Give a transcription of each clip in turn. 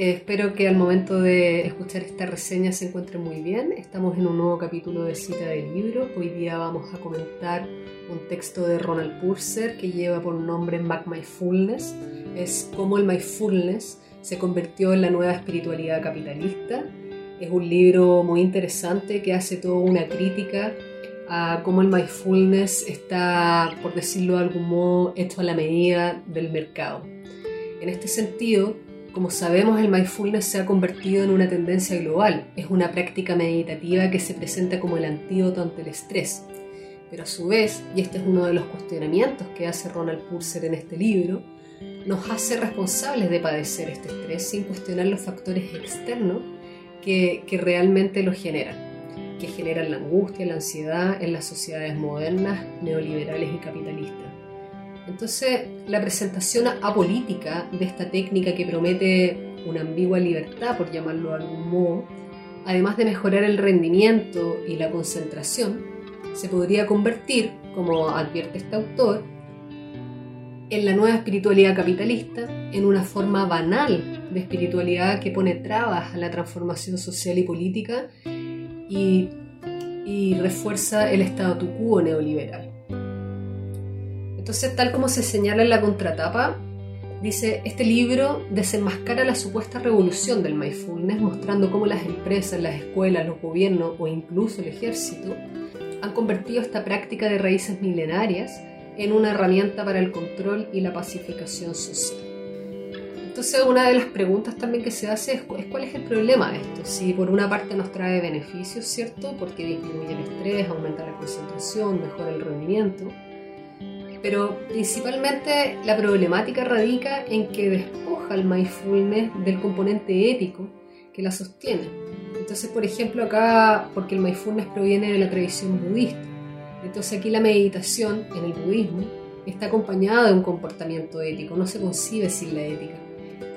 Eh, espero que al momento de escuchar esta reseña se encuentren muy bien. Estamos en un nuevo capítulo de Cita del Libro. Hoy día vamos a comentar un texto de Ronald Purser que lleva por nombre Back Mindfulness. Es cómo el mindfulness se convirtió en la nueva espiritualidad capitalista. Es un libro muy interesante que hace toda una crítica a cómo el mindfulness está, por decirlo de algún modo, hecho a la medida del mercado. En este sentido, como sabemos, el mindfulness se ha convertido en una tendencia global. Es una práctica meditativa que se presenta como el antídoto ante el estrés. Pero a su vez, y este es uno de los cuestionamientos que hace Ronald Purser en este libro, nos hace responsables de padecer este estrés sin cuestionar los factores externos que, realmente lo generan que generan la angustia, la ansiedad en las sociedades modernas, neoliberales y capitalistas. Entonces, la presentación apolítica de esta técnica que promete una ambigua libertad, por llamarlo de algún modo, además de mejorar el rendimiento y la concentración, se podría convertir, como advierte este autor, en la nueva espiritualidad capitalista, en una forma banal de espiritualidad que pone trabas a la transformación social y política y, refuerza el statu quo neoliberal. Entonces, tal como se señala en la contratapa, dice, este libro desenmascara la supuesta revolución del mindfulness, mostrando cómo las empresas, las escuelas, los gobiernos o incluso el ejército han convertido esta práctica de raíces milenarias en una herramienta para el control y la pacificación social. Entonces una de las preguntas también que se hace es, cuál es el problema de esto. Si por una parte nos trae beneficios, ¿cierto? Porque disminuye el estrés, aumenta la concentración, mejora el rendimiento. Pero principalmente la problemática radica en que despoja el mindfulness del componente ético que la sostiene. Entonces, por ejemplo, acá, porque el mindfulness proviene de la tradición budista, entonces aquí la meditación en el budismo está acompañada de un comportamiento ético, no se concibe sin la ética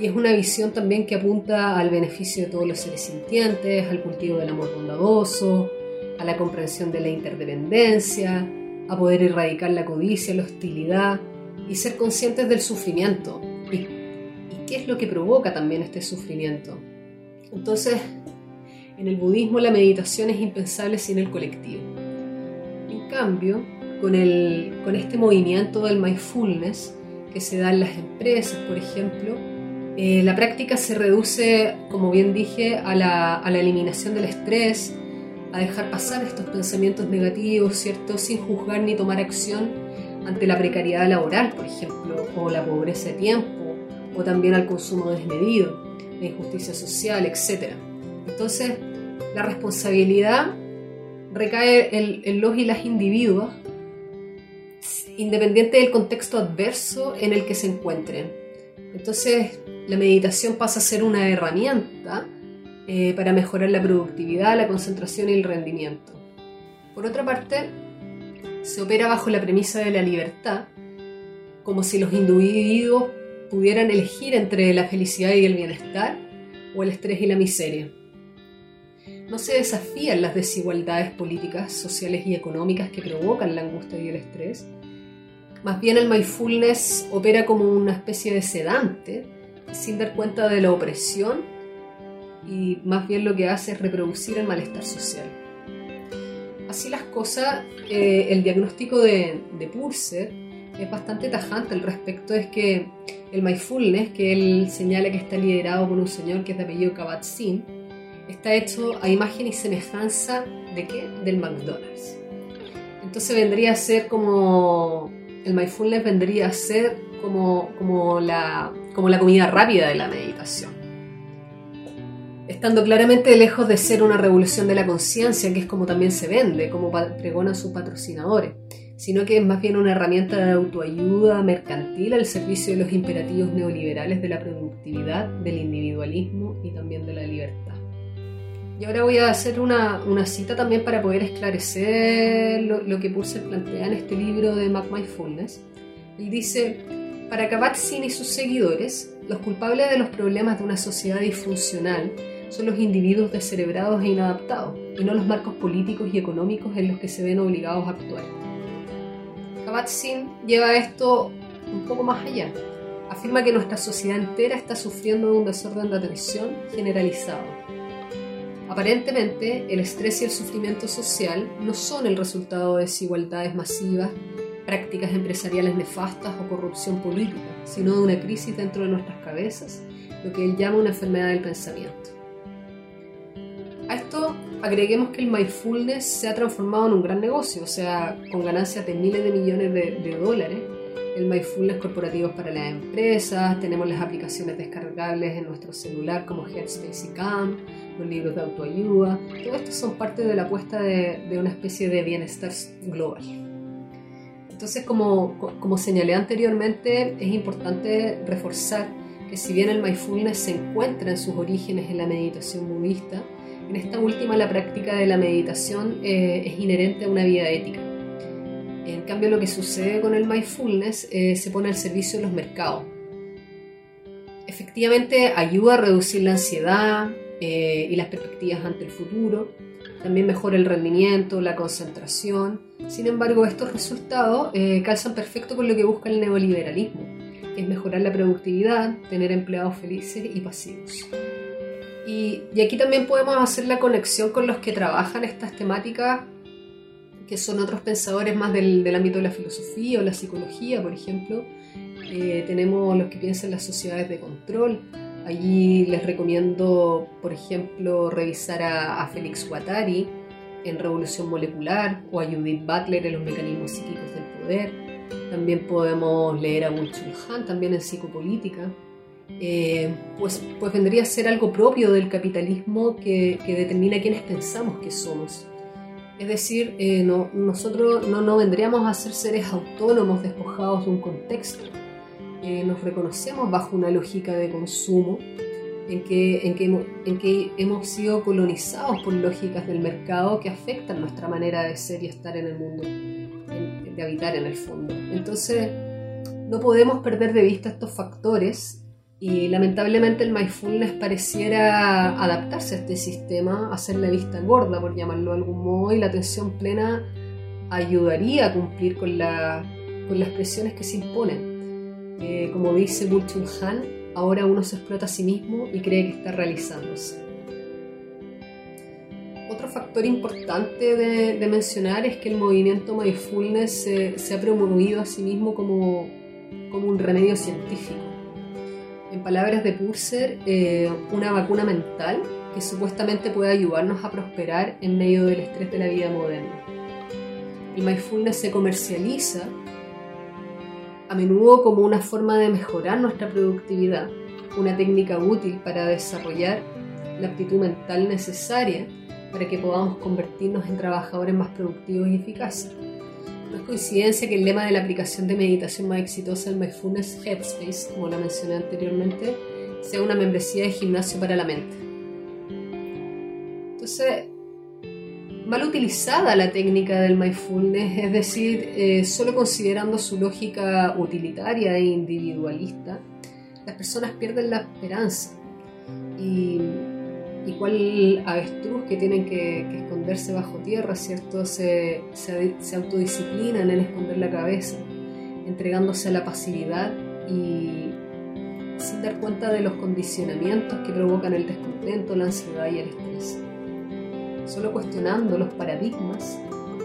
y es una visión también que apunta al beneficio de todos los seres sintientes, al cultivo del amor bondadoso, a la comprensión de la interdependencia, a poder erradicar la codicia, la hostilidad y ser conscientes del sufrimiento y, qué es lo que provoca también este sufrimiento. Entonces, en el budismo la meditación es impensable sin el colectivo. En cambio, con, el, con este movimiento del mindfulness que se da en las empresas, por ejemplo, eh, la práctica se reduce, como bien dije, a la, eliminación del estrés, a dejar pasar estos pensamientos negativos, ¿cierto? Sin juzgar ni tomar acción ante la precariedad laboral, por ejemplo, o la pobreza de tiempo, o también al consumo desmedido, la injusticia social, etc. Entonces, la responsabilidad recae en, en los y las individuos, independiente del contexto adverso en el que se encuentren. Entonces, la meditación pasa a ser una herramienta eh, para mejorar la productividad, la concentración y el rendimiento. Por otra parte, se opera bajo la premisa de la libertad, como si los individuos pudieran elegir entre la felicidad y el bienestar o el estrés y la miseria. No se desafían las desigualdades políticas, sociales y económicas que provocan la angustia y el estrés. Más bien el mindfulness opera como una especie de sedante sin dar cuenta de la opresión y más bien lo que hace es reproducir el malestar social. Así las cosas, eh, el diagnóstico de, de Purser es bastante tajante al respecto, es que el mindfulness, que él señala que está liderado por un señor que es de apellido Kabat-Zinn, está hecho a imagen y semejanza de qué? Del McDonald's. Entonces vendría a ser como, el mindfulness vendría a ser como, como la como la comida rápida de la meditación. Estando claramente lejos de ser una revolución de la conciencia, que es como también se vende, como pregonan sus patrocinadores, sino que es más bien una herramienta de autoayuda mercantil al servicio de los imperativos neoliberales de la productividad, del individualismo y también de la libertad. Y ahora voy a hacer una, una cita también para poder esclarecer lo, lo que Purcell plantea en este libro de Mac Mindfulness. Él dice, para Kabat-Zinn y sus seguidores, los culpables de los problemas de una sociedad disfuncional son los individuos descerebrados e inadaptados, y no los marcos políticos y económicos en los que se ven obligados a actuar. Kabat-Zinn lleva esto un poco más allá. afirma que nuestra sociedad entera está sufriendo de un desorden de atención generalizado. Aparentemente, el estrés y el sufrimiento social no son el resultado de desigualdades masivas, prácticas empresariales nefastas o corrupción política, sino de una crisis dentro de nuestras cabezas, lo que él llama una enfermedad del pensamiento. A esto agreguemos que el mindfulness se ha transformado en un gran negocio, o sea, con ganancias de miles de millones de, dólares. El mindfulness corporativo para las empresas, tenemos las aplicaciones descargables en nuestro celular como Headspace y Calm, los libros de autoayuda, todo esto son parte de la apuesta de, de una especie de bienestar global. Entonces, como, como señalé anteriormente, es importante reforzar que si bien el mindfulness se encuentra en sus orígenes en la meditación budista, en esta última, la práctica de la meditación eh, es inherente a una vida ética. En cambio, lo que sucede con el mindfulness eh, se pone al servicio de los mercados. Efectivamente, ayuda a reducir la ansiedad eh, y las perspectivas ante el futuro. También mejora el rendimiento, la concentración. Sin embargo, estos resultados calzan perfecto con lo que busca el neoliberalismo, que es mejorar la productividad, tener empleados felices y pasivos. Y, aquí también podemos hacer la conexión con los que trabajan estas temáticas, que son otros pensadores más del, ámbito de la filosofía o la psicología, por ejemplo. Eh, tenemos los que piensan las sociedades de control. Allí les recomiendo, por ejemplo, revisar a, a Félix Guattari en Revolución Molecular o a Judith Butler en los mecanismos psíquicos del poder. También podemos leer a Wul Han también en psicopolítica. Eh, pues, pues vendría a ser algo propio del capitalismo que, determina quiénes pensamos que somos. Es decir, eh, no, nosotros no, no, vendríamos a ser seres autónomos despojados de un contexto. Eh, nos reconocemos bajo una lógica de consumo en que, en, que, en que hemos sido colonizados por lógicas del mercado que afectan nuestra manera de ser y estar en el mundo, de habitar en el fondo. Entonces, no podemos perder de vista estos factores y lamentablemente el mindfulness pareciera adaptarse a este sistema, hacer la vista gorda, por llamarlo de algún modo, y la atención plena ayudaría a cumplir con, la, con las presiones que se imponen. Eh, como dice Bulchul Han, ahora uno se explota a sí mismo y cree que está realizándose. Otro factor importante de, mencionar es que el movimiento mindfulness se, ha promovido a sí mismo como un remedio científico palabras de Purser, eh, una vacuna mental que supuestamente puede ayudarnos a prosperar en medio del estrés de la vida moderna. El mindfulness se comercializa a menudo como una forma de mejorar nuestra productividad, una técnica útil para desarrollar la actitud mental necesaria para que podamos convertirnos en trabajadores más productivos y eficaces. No es coincidencia que el lema de la aplicación de meditación más exitosa del Mindfulness Headspace, como la mencioné anteriormente, sea una membresía de gimnasio para la mente. Entonces, mal utilizada la técnica del mindfulness, es decir, eh, solo considerando su lógica utilitaria e individualista, las personas pierden la esperanza y y cuál avestruz que tienen que, esconderse bajo tierra, ¿cierto? Se, se, autodisciplinan en esconder la cabeza, entregándose a la pasividad y sin dar cuenta de los condicionamientos que provocan el descontento, la ansiedad y el estrés. Solo cuestionando los paradigmas,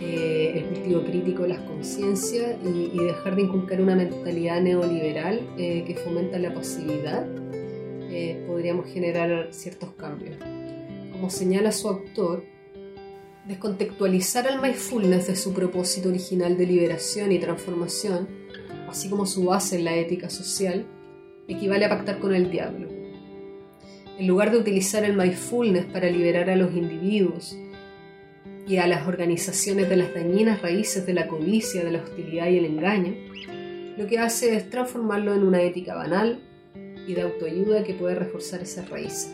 eh, el cultivo crítico de las conciencias y, dejar de inculcar una mentalidad neoliberal eh, que fomenta la pasividad podríamos generar ciertos cambios. Como señala su autor, descontextualizar al mindfulness de su propósito original de liberación y transformación, así como su base en la ética social, equivale a pactar con el diablo. En lugar de utilizar el mindfulness para liberar a los individuos y a las organizaciones de las dañinas raíces de la codicia, de la hostilidad y el engaño, lo que hace es transformarlo en una ética banal, y de autoayuda que puede reforzar esas raíces.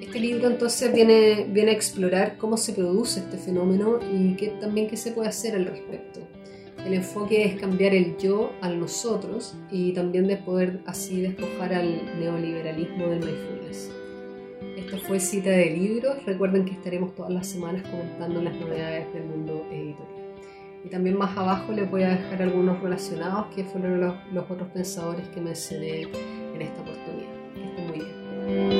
Este libro entonces viene, viene a explorar cómo se produce este fenómeno y qué, también qué se puede hacer al respecto. El enfoque es cambiar el yo al nosotros y también de poder así despojar al neoliberalismo del mindfulness. Esta fue cita de libros. Recuerden que estaremos todas las semanas comentando las novedades del mundo editorial. Y también más abajo les voy a dejar algunos relacionados que fueron los, otros pensadores que mencioné en esta oportunidad. Que muy bien.